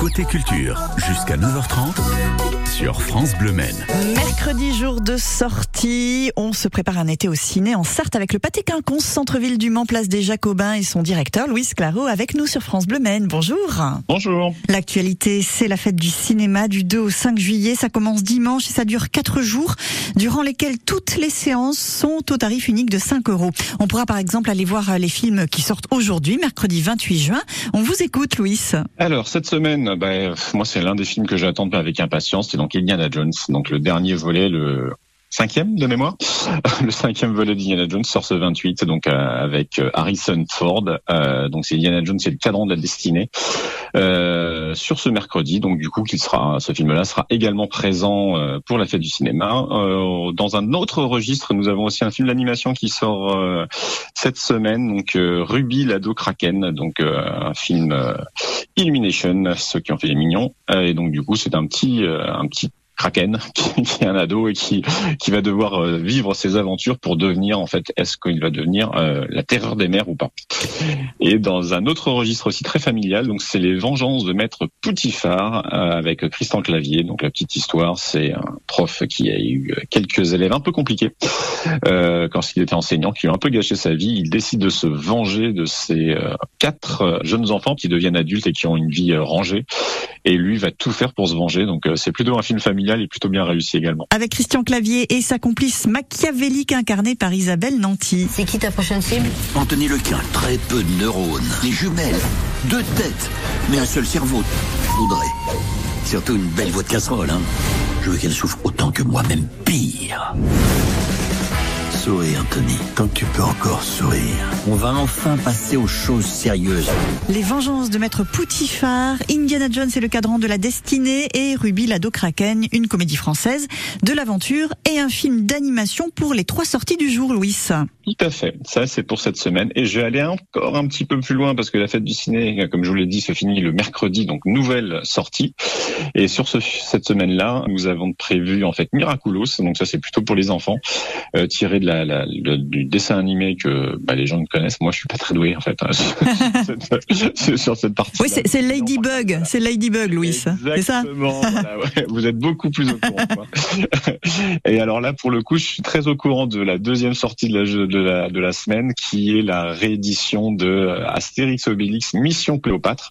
Côté culture, jusqu'à 9h30 sur France Bleu Maine. Mercredi, jour de sortie, on se prépare un été au ciné en Sarthe avec le Pâté Quinconce, centre-ville du Mans, place des Jacobins et son directeur Louis Claro avec nous sur France Bleu Maine. Bonjour. Bonjour. L'actualité, c'est la fête du cinéma du 2 au 5 juillet. Ça commence dimanche et ça dure 4 jours, durant lesquels toutes les séances sont au tarif unique de 5 euros. On pourra par exemple aller voir les films qui sortent aujourd'hui, mercredi 28 juin. On vous écoute, Louis. Alors, cette semaine, ben, moi, c'est l'un des films que j'attends avec impatience. C'est donc Indiana Jones, donc le dernier volet, le cinquième de mémoire. Le cinquième volet d'Indiana Jones sort ce 28, donc euh, avec euh, Harrison Ford. Euh, donc c'est Indiana Jones, c'est le cadran de la destinée. Euh, sur ce mercredi, donc du coup, qu'il sera, ce film-là sera également présent pour la fête du cinéma. dans un autre registre, nous avons aussi un film d'animation qui sort cette semaine, donc Ruby l'ado Kraken, donc un film Illumination, ceux qui ont fait les mignons. et donc du coup, c'est un petit, un petit Kraken, qui, est un ado et qui, qui va devoir euh, vivre ses aventures pour devenir, en fait, est-ce qu'il va devenir euh, la terreur des mers ou pas Et dans un autre registre aussi très familial, donc c'est les vengeances de maître Poutifard euh, avec Christian Clavier. Donc la petite histoire, c'est un prof qui a eu quelques élèves un peu compliqués quand il était enseignant, qui ont un peu gâché sa vie. Il décide de se venger de ces quatre jeunes enfants qui deviennent adultes et qui ont une vie rangée. Et lui va tout faire pour se venger. Donc c'est plutôt un film familial est plutôt bien réussi également. Avec Christian Clavier et sa complice machiavélique incarnée par Isabelle Nanty. C'est qui ta prochaine cible? Anthony Lequin, très peu de neurones, des jumelles, deux têtes, mais un seul cerveau. Je voudrais. Surtout une belle voix de casserole, hein. Je veux qu'elle souffre autant que moi, même pire. Souris, Anthony, tant que tu peux encore sourire. On va enfin passer aux choses sérieuses. Les vengeances de Maître Poutifard, Indiana Jones et le cadran de la destinée et Ruby l'ado Kraken, une comédie française, de l'aventure et un film d'animation pour les trois sorties du jour, Louis. Tout à fait. Ça, c'est pour cette semaine. Et je vais aller encore un petit peu plus loin parce que la fête du ciné, comme je vous l'ai dit, se finit le mercredi, donc nouvelle sortie. Et sur ce, cette semaine-là, nous avons prévu en fait Miraculous. Donc ça, c'est plutôt pour les enfants, euh, tiré de la, la, du dessin animé que bah, les gens ne connaissent. Moi, je suis pas très doué en fait hein, sur cette partie. Oui, c'est Ladybug. C'est Ladybug, Louis. C'est ça? Voilà, ouais, vous êtes beaucoup plus au courant. Et alors là, pour le coup, je suis très au courant de la deuxième sortie de la, de la, de la semaine, qui est la réédition de Astérix Obélix Mission Cléopâtre.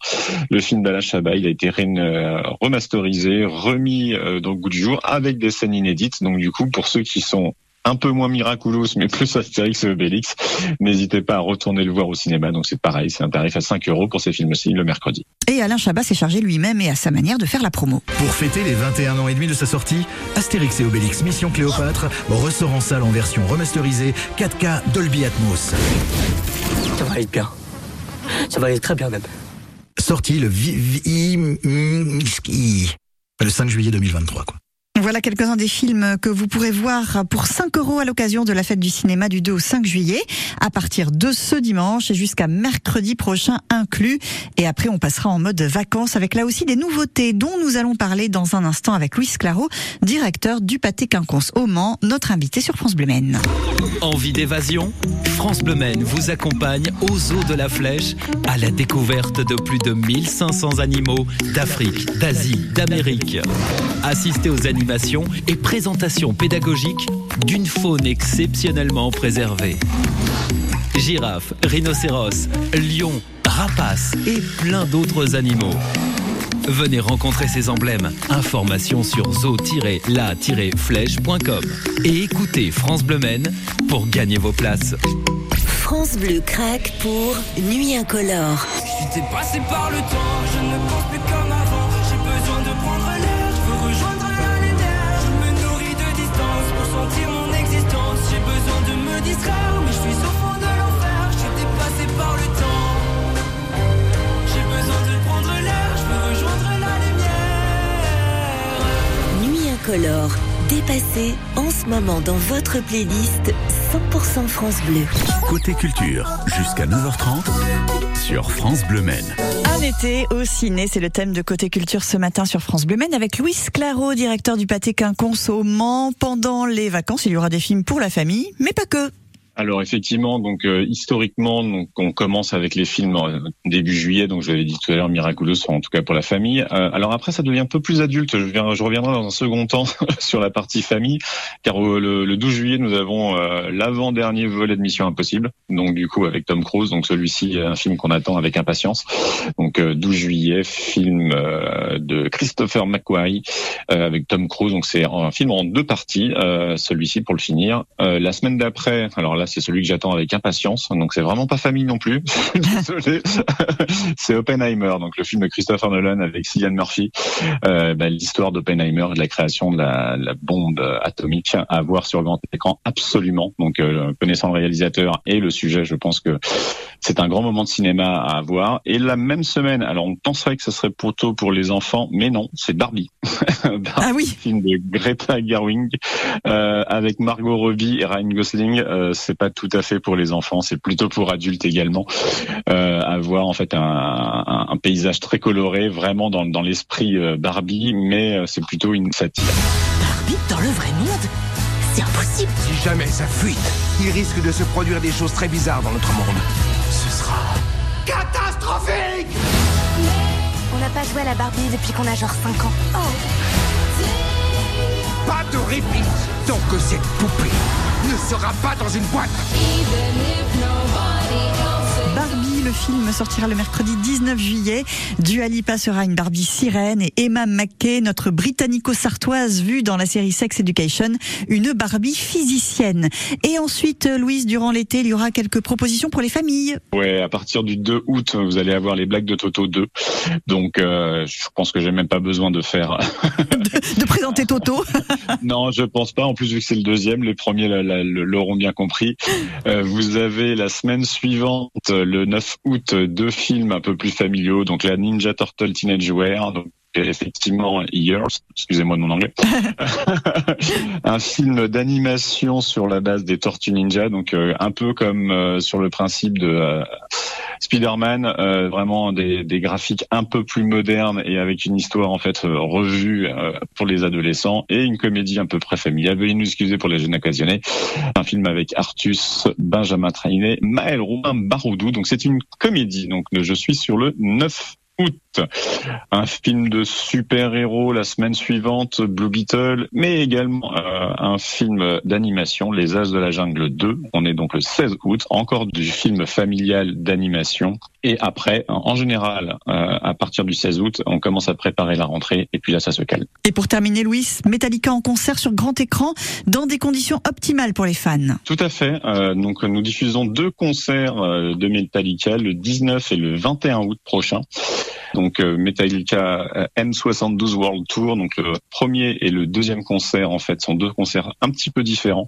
Le film d'Alain Chabat, il a été euh, remasterisé, remis euh, dans le goût du jour avec des scènes inédites. Donc du coup, pour ceux qui sont un peu moins miraculous, mais plus Astérix et Obélix. N'hésitez pas à retourner le voir au cinéma. Donc c'est pareil, c'est un tarif à 5 euros pour ces films-ci le mercredi. Et Alain Chabat s'est chargé lui-même et à sa manière de faire la promo. Pour fêter les 21 ans et demi de sa sortie, Astérix et Obélix Mission Cléopâtre ressort en salle en version remasterisée 4K Dolby Atmos. Ça va être bien. Ça va être très bien même. Sorti le le 5 juillet 2023 quoi. Voilà quelques-uns des films que vous pourrez voir pour 5 euros à l'occasion de la fête du cinéma du 2 au 5 juillet, à partir de ce dimanche et jusqu'à mercredi prochain inclus. Et après, on passera en mode vacances avec là aussi des nouveautés dont nous allons parler dans un instant avec Louis Claro, directeur du Pâté Quinconce au Mans, notre invité sur France Bleu. Envie d'évasion? France Bleu vous accompagne aux eaux de la Flèche à la découverte de plus de 1500 animaux d'Afrique, d'Asie, d'Amérique. Assistez aux animaux et présentation pédagogique d'une faune exceptionnellement préservée. Girafes, rhinocéros, lions, rapaces et plein d'autres animaux. Venez rencontrer ces emblèmes. Information sur zoo-la-flèche.com et écoutez France Bleu Maine pour gagner vos places. France Bleu craque pour Nuit incolore. J'étais passé par le temps, je ne pense plus comme en ce moment dans votre playlist 100% France Bleu. Côté culture, jusqu'à 9h30 sur France Bleu Maine. Un été au ciné, c'est le thème de Côté Culture ce matin sur France Bleu Maine avec Louis Claro, directeur du Pâté Quinconce au Mans. Pendant les vacances, il y aura des films pour la famille, mais pas que. Alors effectivement, donc euh, historiquement, donc on commence avec les films euh, début juillet, donc je l'avais dit tout à l'heure, Miraculous, en tout cas pour la famille. Euh, alors après, ça devient un peu plus adulte. Je, reviendrai dans un second temps sur la partie famille, car euh, le, le 12 juillet, nous avons euh, l'avant-dernier volet de Mission Impossible, donc du coup avec Tom Cruise, donc celui-ci, un film qu'on attend avec impatience. Donc euh, 12 juillet, film euh, de Christopher McQuarrie euh, avec Tom Cruise. Donc c'est un film en deux parties. euh, celui-ci pour le finir. Euh, la semaine d'après, alors là c'est celui que j'attends avec impatience. Donc c'est vraiment pas famille non plus. Désolé. c'est Oppenheimer, donc le film de Christopher Nolan avec Cillian Murphy. Euh, bah, L'histoire d'Oppenheimer et de la création de la, bombe atomique à voir sur grand écran absolument. Donc euh, connaissant le réalisateur et le sujet, je pense que c'est un grand moment de cinéma à avoir. Et la même semaine, alors on penserait que ce serait plutôt pour les enfants, mais non, c'est Barbie. Barbie, Ah oui. film de Greta Gerwig euh, avec Margot Robbie et Ryan Gosling. Euh, c'est pas tout à fait pour les enfants, c'est plutôt pour adultes également. Euh, à voir en fait un, un- un paysage très coloré, vraiment dans, dans l'esprit euh, Barbie, mais euh, c'est plutôt une satire. Barbie dans le vrai monde C'est impossible Si jamais ça fuite, il risque de se produire des choses très bizarres dans notre monde. Catastrophique On n'a pas joué à la Barbie depuis qu'on a genre 5 ans. Pas de répit tant que cette poupée ne sera pas dans une boîte. Le film sortira le mercredi 19 juillet. Dua Lipa sera une Barbie sirène et Emma McKay, notre britannico-sartoise vue dans la série Sex Education, une Barbie physicienne. Et ensuite, Louise, durant l'été, il y aura quelques propositions pour les familles. Ouais, à partir du 2 août, vous allez avoir les blagues de Toto 2. Donc, euh, je pense que j'ai même pas besoin de faire. De présenter Toto. non, je pense pas. En plus, vu que c'est le deuxième, les premiers l'auront bien compris. Euh, vous avez la semaine suivante, le 9 août, deux films un peu plus familiaux. Donc, la Ninja Turtle Teenage Wear. Donc, effectivement, Years. Excusez-moi de mon anglais. un film d'animation sur la base des Tortues Ninja. Donc, euh, un peu comme euh, sur le principe de euh, Spider-Man, euh, vraiment des, graphiques un peu plus modernes et avec une histoire en fait euh, revue euh, pour les adolescents et une comédie un peu près familiale. Veuillez nous excuser pour les jeunes occasionnés. Un film avec Artus, Benjamin Trainé, Maël Roumain Baroudou. Donc c'est une comédie. Donc je suis sur le 9 août. Un film de super-héros la semaine suivante, Blue Beetle, mais également euh, un film d'animation, Les As de la Jungle 2. On est donc le 16 août, encore du film familial d'animation. Et après, en général, euh, à partir du 16 août, on commence à préparer la rentrée et puis là, ça se calme. Et pour terminer, Louis, Metallica en concert sur grand écran dans des conditions optimales pour les fans. Tout à fait. Euh, donc nous diffusons deux concerts de Metallica le 19 et le 21 août prochain. Donc euh, Metallica euh, M72 World Tour. Donc le premier et le deuxième concert en fait sont deux concerts un petit peu différents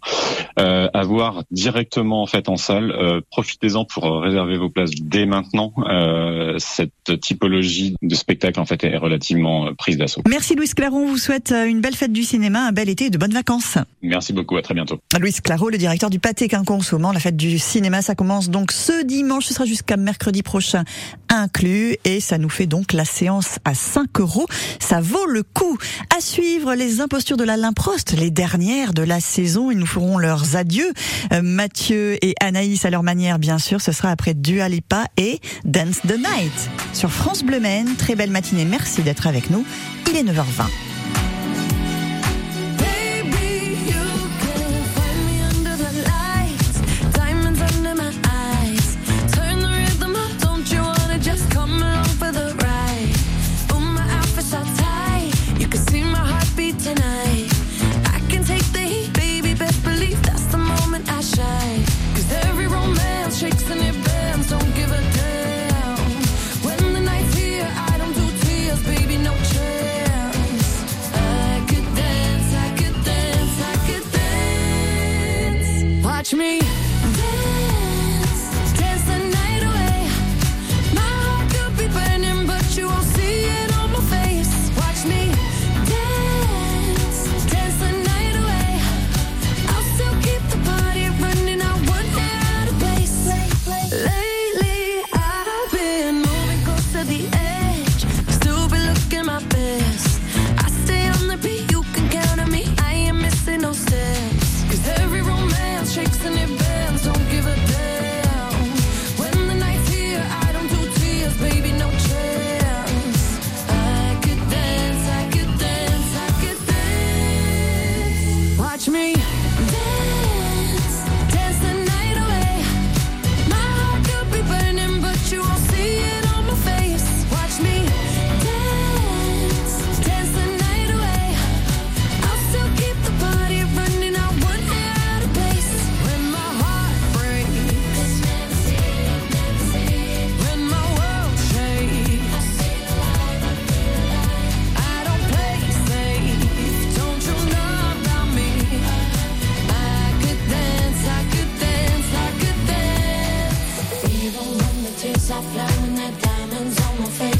euh, à voir directement en fait en salle. Euh, Profitez-en pour euh, réserver vos places dès maintenant. Euh, cette typologie de spectacle en fait est relativement euh, prise d'assaut. Merci Louis Claron, on vous souhaite euh, une belle fête du cinéma, un bel été et de bonnes vacances. Merci beaucoup. À très bientôt. Louis Claro, le directeur du Pâté Quinconce au Mans. La fête du cinéma, ça commence donc ce dimanche, ce sera jusqu'à mercredi prochain inclus et ça nous fait donc la séance à 5 euros. Ça vaut le coup. À suivre les impostures de l'Alain Prost, les dernières de la saison. Ils nous feront leurs adieux. Euh, Mathieu et Anaïs à leur manière, bien sûr. Ce sera après Dua Lipa et Dance the Night. Sur France Bleu Maine, très belle matinée. Merci d'être avec nous. Il est 9h20. flowing the diamonds on my face.